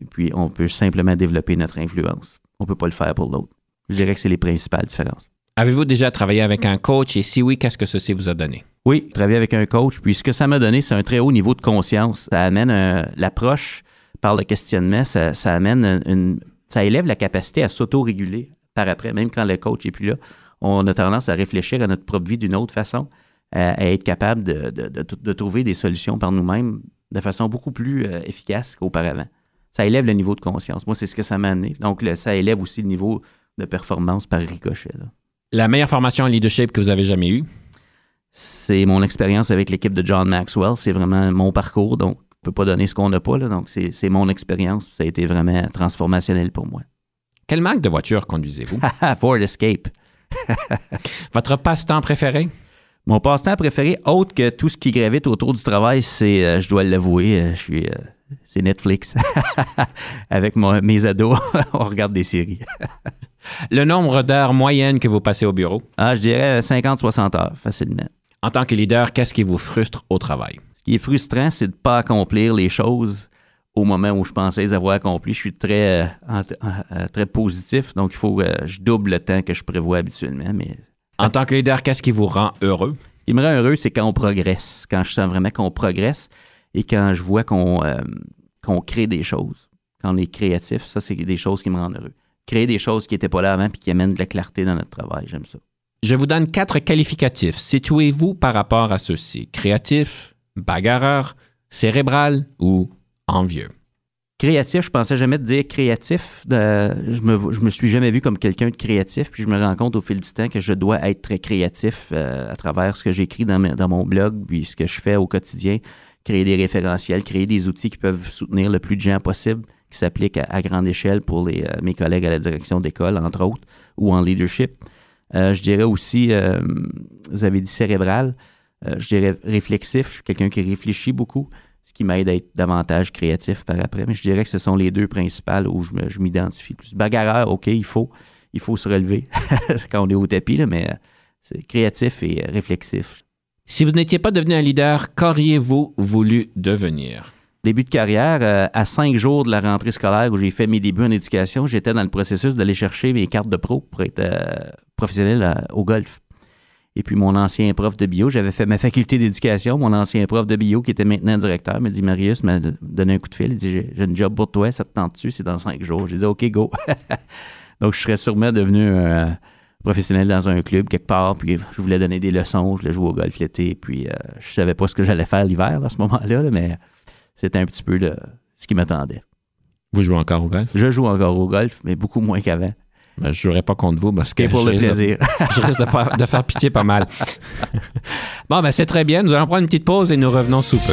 Et puis, on peut simplement développer notre influence. On peut pas le faire pour l'autre. Je dirais que c'est les principales différences. Avez-vous déjà travaillé avec un coach et si oui, qu'est-ce que ceci vous a donné? Oui, travailler avec un coach. Puis ce que ça m'a donné, c'est un très haut niveau de conscience. Ça amène un- l'approche par le questionnement, ça, ça amène une, ça élève la capacité à s'auto-réguler par après, même quand le coach est plus là. On a tendance à réfléchir à notre propre vie d'une autre façon, à, à être capable de, de- de- de trouver des solutions par nous-mêmes de façon beaucoup plus euh, efficace qu'auparavant. Ça élève le niveau de conscience. Moi, c'est ce que ça m'a amené. Donc, le- ça élève aussi le niveau de performance par ricochet. là. La meilleure formation en leadership que vous avez jamais eue? C'est mon expérience avec l'équipe de John Maxwell. C'est vraiment mon parcours. Donc, on ne peut pas donner ce qu'on n'a pas. Là, donc, c'est mon expérience. Ça a été vraiment transformationnel pour moi. Quelle marque de voiture conduisez-vous? Ford Escape. Votre passe-temps préféré? Mon passe-temps préféré, autre que tout ce qui gravite autour du travail, c'est, euh, je dois l'avouer, euh, je suis, euh, c'est Netflix. avec mon- mes ados, on regarde des séries. Le nombre d'heures moyennes que vous passez au bureau? Ah, je dirais 50-60 heures, facilement. En tant que leader, qu'est-ce qui vous frustre au travail? Ce qui est frustrant, c'est de ne pas accomplir les choses au moment où je pensais les avoir accomplies. Je suis très, euh, euh, très positif, donc il faut que je double le temps que je prévois habituellement. Mais En tant que leader, qu'est-ce qui vous rend heureux? ce qui me rend heureux, c'est quand on progresse, quand je sens vraiment qu'on progresse et quand je vois qu'on euh, qu'on crée des choses, quand on est créatif. Ça, c'est des choses qui me rendent heureux. Créer des choses qui n'étaient pas là avant puis qui amènent de la clarté dans notre travail, j'aime ça. Je vous donne quatre qualificatifs. Situez-vous par rapport à ceux-ci. Créatif, bagarreur, cérébral ou envieux. Créatif, je pensais jamais te dire créatif. Euh, je, me, je me suis jamais vu comme quelqu'un de créatif, puis je me rends compte au fil du temps que je dois être très créatif euh, à travers ce que j'écris dans mon blog, puis ce que je fais au quotidien, créer des référentiels, créer des outils qui peuvent soutenir le plus de gens possible, qui s'appliquent à, grande échelle pour euh, mes collègues à la direction d'école, entre autres, ou en leadership. Euh, je dirais aussi, euh, vous avez dit cérébral, je dirais réflexif, je suis quelqu'un qui réfléchit beaucoup ce qui m'aide à être davantage créatif par après. Mais je dirais que ce sont les deux principales où je m'identifie plus. Bagarreur, OK, il faut, il faut se relever quand on est au tapis, mais c'est créatif et réflexif. Si vous n'étiez pas devenu un leader, qu'auriez-vous voulu devenir? Début de carrière, euh, à cinq jours de la rentrée scolaire où j'ai fait mes débuts en éducation, j'étais dans le processus d'aller chercher mes cartes de pro pour être euh, professionnel euh, au golf. Et puis mon ancien prof de bio, j'avais fait ma faculté d'éducation, mon ancien prof de bio qui était maintenant directeur me dit Marius m'a donné un coup de fil, il dit j'ai une job pour toi, ça te tente dessus, c'est dans cinq jours. J'ai dit OK go. Donc je serais sûrement devenu un professionnel dans un club quelque part, puis je voulais donner des leçons, je voulais jouer au golf l'été, puis euh, je savais pas ce que j'allais faire l'hiver à ce moment-là, là, mais c'était un petit peu le- ce qui m'attendait. Vous jouez encore au golf? Je joue encore au golf, mais beaucoup moins qu'avant. Ben, je jouerai pas contre vous parce que pour je le de- plaisir. je risque de, de faire pitié pas mal. bon, ben c'est très bien. Nous allons prendre une petite pause et nous revenons sous peu.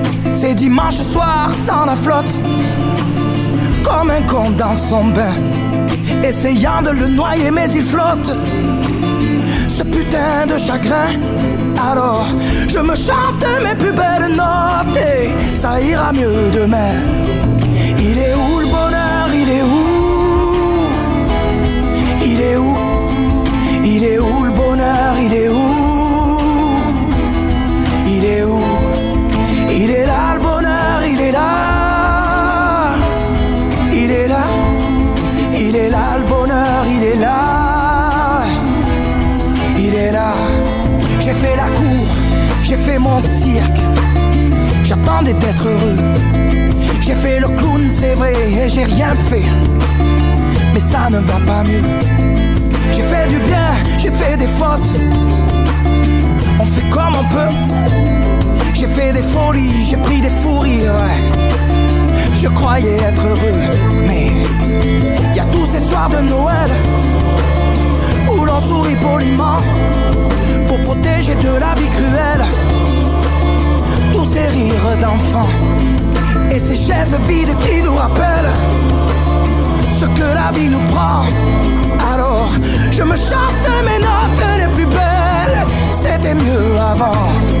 c'est dimanche soir dans la flotte. Comme un con dans son bain, essayant de le noyer, mais il flotte. Ce putain de chagrin, alors je me chante mes plus belles notes et ça ira mieux demain. Il est où le bonheur? Il est où? Il est où? Il est où le bonheur? Il est où? Cirque J'attendais d'être heureux j'ai fait le clown, c'est vrai, et j'ai rien fait. Mais ça ne va pas mieux. J'ai fait du bien, j'ai fait des fautes. On fait comme on peut. J'ai fait des folies, j'ai pris des fous rires. Je croyais être heureux, mais y a tous ces soirs de Noël où l'on sourit poliment pour protéger de la vie cruelle tous ces rires d'enfants et ces chaises vides qui nous rappellent ce que la vie nous prend. Alors, je me chante mes notes les plus belles. C'était mieux avant.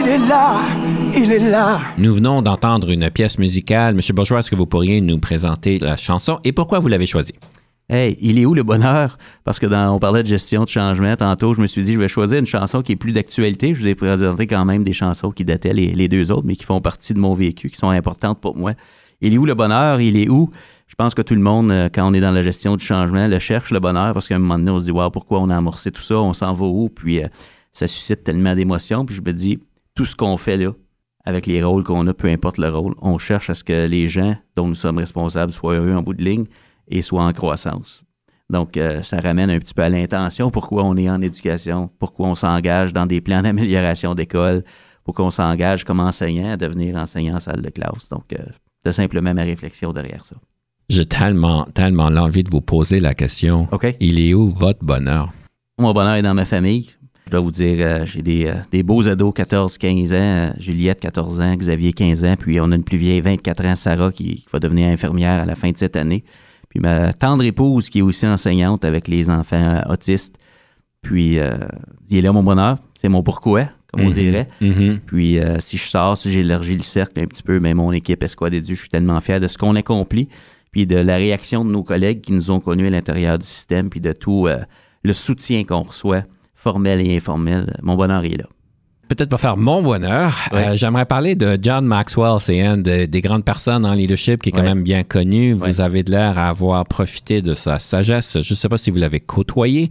Il est là Il est là Nous venons d'entendre une pièce musicale. Monsieur Bourgeois, est-ce que vous pourriez nous présenter la chanson et pourquoi vous l'avez choisie? Hey, il est où le bonheur? Parce que dans, on parlait de gestion de changement tantôt, je me suis dit, je vais choisir une chanson qui est plus d'actualité. Je vous ai présenté quand même des chansons qui dataient les, les deux autres, mais qui font partie de mon vécu, qui sont importantes pour moi. Il est où le bonheur? Il est où? Je pense que tout le monde, euh, quand on est dans la gestion du changement, le cherche, le bonheur, parce qu'à un moment donné, on se dit, wow, pourquoi on a amorcé tout ça? On s'en va où? Puis euh, ça suscite tellement d'émotions. Puis je me dis, tout ce qu'on fait là, avec les rôles qu'on a, peu importe le rôle, on cherche à ce que les gens dont nous sommes responsables soient heureux en bout de ligne et soient en croissance. Donc, euh, ça ramène un petit peu à l'intention, pourquoi on est en éducation, pourquoi on s'engage dans des plans d'amélioration d'école, pourquoi on s'engage comme enseignant à devenir enseignant en salle de classe. Donc, euh, c'est simplement ma réflexion derrière ça. J'ai tellement, tellement l'envie de vous poser la question. OK? Il est où votre bonheur? Mon bonheur est dans ma famille. Je dois vous dire, euh, j'ai des, euh, des beaux ados, 14, 15 ans, euh, Juliette, 14 ans, Xavier, 15 ans, puis on a une plus vieille, 24 ans, Sarah, qui, qui va devenir infirmière à la fin de cette année. Puis ma tendre épouse, qui est aussi enseignante avec les enfants autistes. Puis, euh, il est là mon bonheur, c'est mon pourquoi, comme on Mhm. dirait. Mhm. Puis euh, si je sors, si j'élargis le cercle un petit peu, mais mon équipe des Dieux, je suis tellement fier de ce qu'on accomplit, puis de la réaction de nos collègues qui nous ont connus à l'intérieur du système, puis de tout euh, le soutien qu'on reçoit, formel et informel. Mon bonheur est là. Peut-être pour faire mon bonheur, euh, j'aimerais parler de John Maxwell. C'est un de- des grandes personnes en leadership qui est quand même bien connu. Vous avez de l'air à avoir profité de sa sagesse. Je ne sais pas si vous l'avez côtoyé.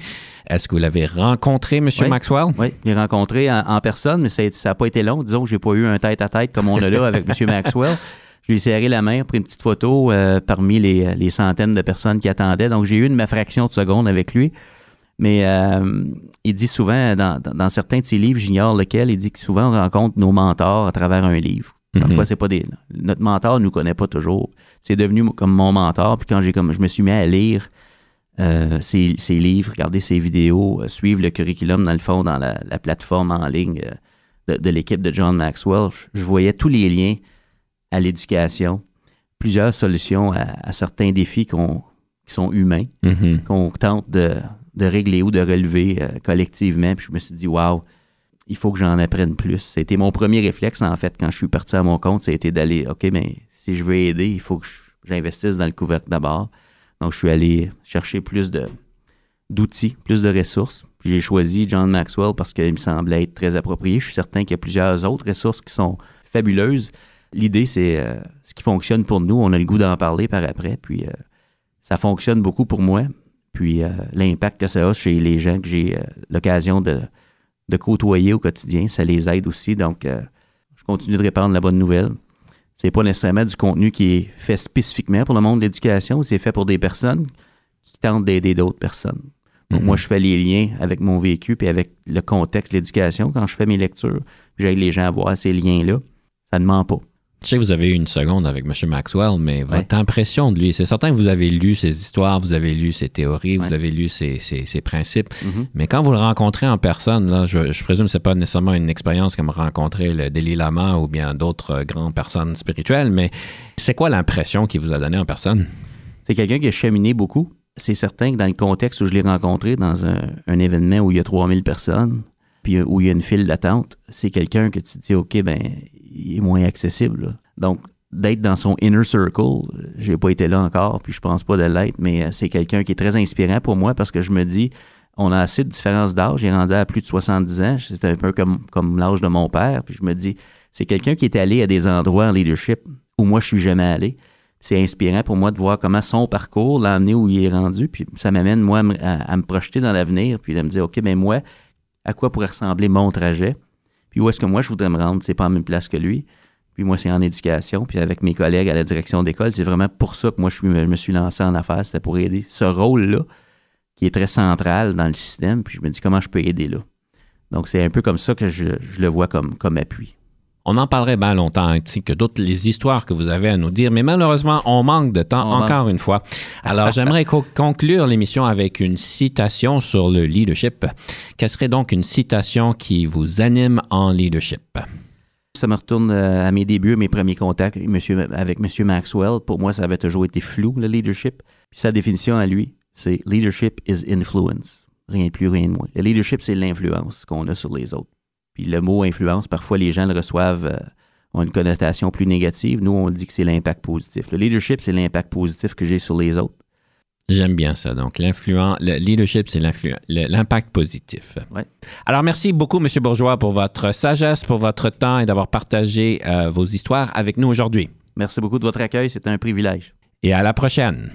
Est-ce que vous l'avez rencontré, M. Maxwell? Oui, je l'ai rencontré en, en personne, mais ça n'a pas été long. Disons que j'ai pas eu un tête-à-tête comme on a là avec M. Maxwell. Je lui ai serré la main, pris une petite photo euh, parmi les, les centaines de personnes qui attendaient. Donc, j'ai eu une ma fraction de seconde avec lui. Mais euh, il dit souvent, dans, dans- dans certains de ses livres, j'ignore lequel, il dit que souvent on rencontre nos mentors à travers un livre. Parfois, Mhm. c'est pas des. Notre mentor ne nous connaît pas toujours. C'est devenu comme mon mentor. Puis quand j'ai comme je me suis mis à lire euh, ses, ses livres, regarder ses vidéos, euh, suivre le curriculum dans le fond, dans la, la plateforme en ligne euh, de, de l'équipe de John Maxwell, je, je voyais tous les liens à l'éducation, plusieurs solutions à, à certains défis qu'on- qui sont humains Mhm. qu'on tente de, de régler ou de relever euh, collectivement. Puis je me suis dit, waouh, il faut que j'en apprenne plus. C'était mon premier réflexe, en fait, quand je suis parti à mon compte, c'était d'aller, OK, mais si je veux aider, il faut que j'investisse dans le couvercle d'abord. Donc, je suis allé chercher plus d'outils, plus de ressources. J'ai choisi John Maxwell parce qu'il me semblait être très approprié. Je suis certain qu'il y a plusieurs autres ressources qui sont fabuleuses. L'idée, c'est euh, ce qui fonctionne pour nous. On a le goût d'en parler par après. Puis euh, ça fonctionne beaucoup pour moi. Puis euh, l'impact que ça a chez les gens que j'ai euh, l'occasion de, de côtoyer au quotidien, ça les aide aussi. Donc, euh, je continue de répandre la bonne nouvelle. C'est pas nécessairement du contenu qui est fait spécifiquement pour le monde de l'éducation, c'est fait pour des personnes qui tentent d'aider d'autres personnes. Donc, Mhm. moi, je fais les liens avec mon vécu puis avec le contexte de l'éducation quand je fais mes lectures. J'aide les gens à voir ces liens-là. Ça ne ment pas. Je sais que vous avez eu une seconde avec M. Maxwell, mais votre impression de lui, c'est certain que vous avez lu ses histoires, vous avez lu ses théories, Ouais. vous avez lu ses, ses- ses principes, Mhm. mais quand vous le rencontrez en personne, là, je, je présume que ce n'est pas nécessairement une expérience comme rencontrer le Dalai Lama ou bien d'autres euh, grandes personnes spirituelles, mais c'est quoi l'impression qu'il vous a donnée en personne? C'est quelqu'un qui a cheminé beaucoup. C'est certain que dans le contexte où je l'ai rencontré, dans un, un événement où il y a 3000 personnes, puis où il y a une file d'attente, c'est quelqu'un que tu te dis, OK, ben, il est moins accessible. Donc, d'être dans son inner circle, j'ai pas été là encore, puis je pense pas de l'être, mais euh, c'est quelqu'un qui est très inspirant pour moi parce que je me dis, on a assez de différence d'âge. Il est rendu à plus de 70 ans. C'est un peu comme, l'âge de mon père. Puis je me dis, c'est quelqu'un qui est allé à des endroits en leadership où moi, je suis jamais allé c'est inspirant pour moi de voir comment son parcours l'a amené où il est rendu. Puis ça m'amène, moi, à me- à, me projeter dans l'avenir, puis de me dire, OK, ben moi, à quoi pourrait ressembler mon trajet? Où est-ce que moi, je voudrais me rendre? C'est pas en même place que lui. Puis moi, c'est en éducation. Puis avec mes collègues à la direction d'école, c'est vraiment pour ça que moi, je, me suis lancé en affaires. C'était pour aider ce rôle-là, qui est très central dans le système. Puis je me dis, comment je peux aider là? Donc, c'est un peu comme ça que je, le vois comme appui. On en parlerait bien longtemps, ainsi que d'autres, les histoires que vous avez à nous dire, mais malheureusement, on manque de temps, On encore une fois. Alors, j'aimerais co- conclure l'émission avec une citation sur le leadership. Quelle serait donc une citation qui vous anime en leadership? Ça me retourne euh, à mes débuts, mes premiers contacts monsieur, avec M. Maxwell. Pour moi, ça avait toujours été flou, le leadership. Puis sa définition à lui, c'est leadership is influence. Rien de plus, rien de moins. Le leadership, c'est l'influence qu'on a sur les autres. Puis le mot influence, parfois les gens le reçoivent, euh, ont une connotation plus négative. Nous, on dit que c'est l'impact positif. Le leadership, c'est l'impact positif que j'ai sur les autres. J'aime bien ça. Donc, l'influence, le leadership, c'est l'impact positif. Ouais. Alors, merci beaucoup, M. Bourgeois, pour votre sagesse, pour votre temps et d'avoir partagé euh, vos histoires avec nous aujourd'hui. Merci beaucoup de votre accueil. C'était un privilège. Et à la prochaine.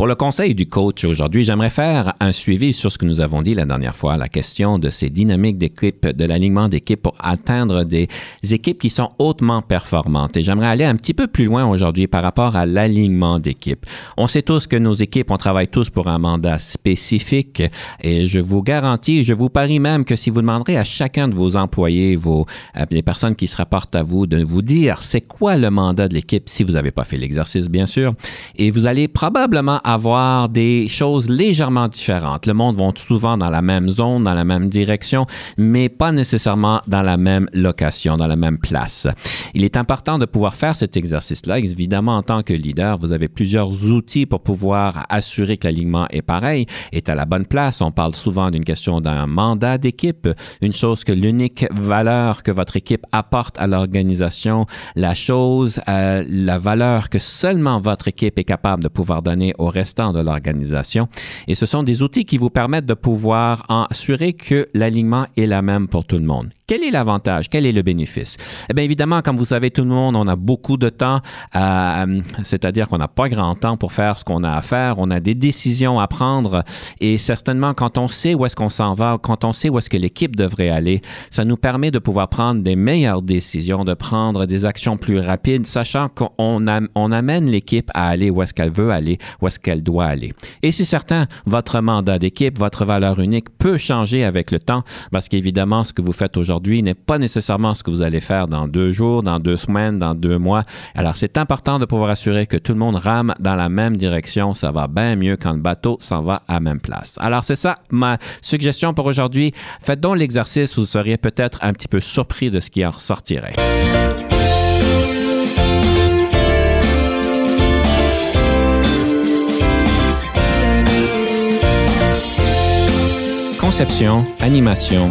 Pour le conseil du coach aujourd'hui, j'aimerais faire un suivi sur ce que nous avons dit la dernière fois, la question de ces dynamiques d'équipe, de l'alignement d'équipe pour atteindre des équipes qui sont hautement performantes. Et j'aimerais aller un petit peu plus loin aujourd'hui par rapport à l'alignement d'équipe. On sait tous que nos équipes, on travaille tous pour un mandat spécifique et je vous garantis, je vous parie même que si vous demanderez à chacun de vos employés, vos, euh, les personnes qui se rapportent à vous, de vous dire c'est quoi le mandat de l'équipe, si vous n'avez pas fait l'exercice, bien sûr, et vous allez probablement avoir des choses légèrement différentes. Le monde va souvent dans la même zone, dans la même direction, mais pas nécessairement dans la même location, dans la même place. Il est important de pouvoir faire cet exercice-là. Évidemment, en tant que leader, vous avez plusieurs outils pour pouvoir assurer que l'alignement est pareil, est à la bonne place. On parle souvent d'une question d'un mandat d'équipe, une chose que l'unique valeur que votre équipe apporte à l'organisation, la chose, euh, la valeur que seulement votre équipe est capable de pouvoir donner au restant de l'organisation. Et ce sont des outils qui vous permettent de pouvoir assurer que l'alignement est la même pour tout le monde. Quel est l'avantage? Quel est le bénéfice? Eh bien, évidemment, comme vous savez, tout le monde, on a beaucoup de temps, euh, c'est-à-dire qu'on n'a pas grand temps pour faire ce qu'on a à faire. On a des décisions à prendre et certainement, quand on sait où est-ce qu'on s'en va, quand on sait où est-ce que l'équipe devrait aller, ça nous permet de pouvoir prendre des meilleures décisions, de prendre des actions plus rapides, sachant qu'on on amène l'équipe à aller où est-ce qu'elle veut aller, où est-ce qu'elle doit aller. Et c'est certain, votre mandat d'équipe, votre valeur unique peut changer avec le temps parce qu'évidemment, ce que vous faites aujourd'hui, n'est pas nécessairement ce que vous allez faire dans deux jours, dans deux semaines, dans deux mois. Alors, c'est important de pouvoir assurer que tout le monde rame dans la même direction. Ça va bien mieux quand le bateau s'en va à même place. Alors, c'est ça ma suggestion pour aujourd'hui. Faites donc l'exercice, vous seriez peut-être un petit peu surpris de ce qui en ressortirait. Conception, animation,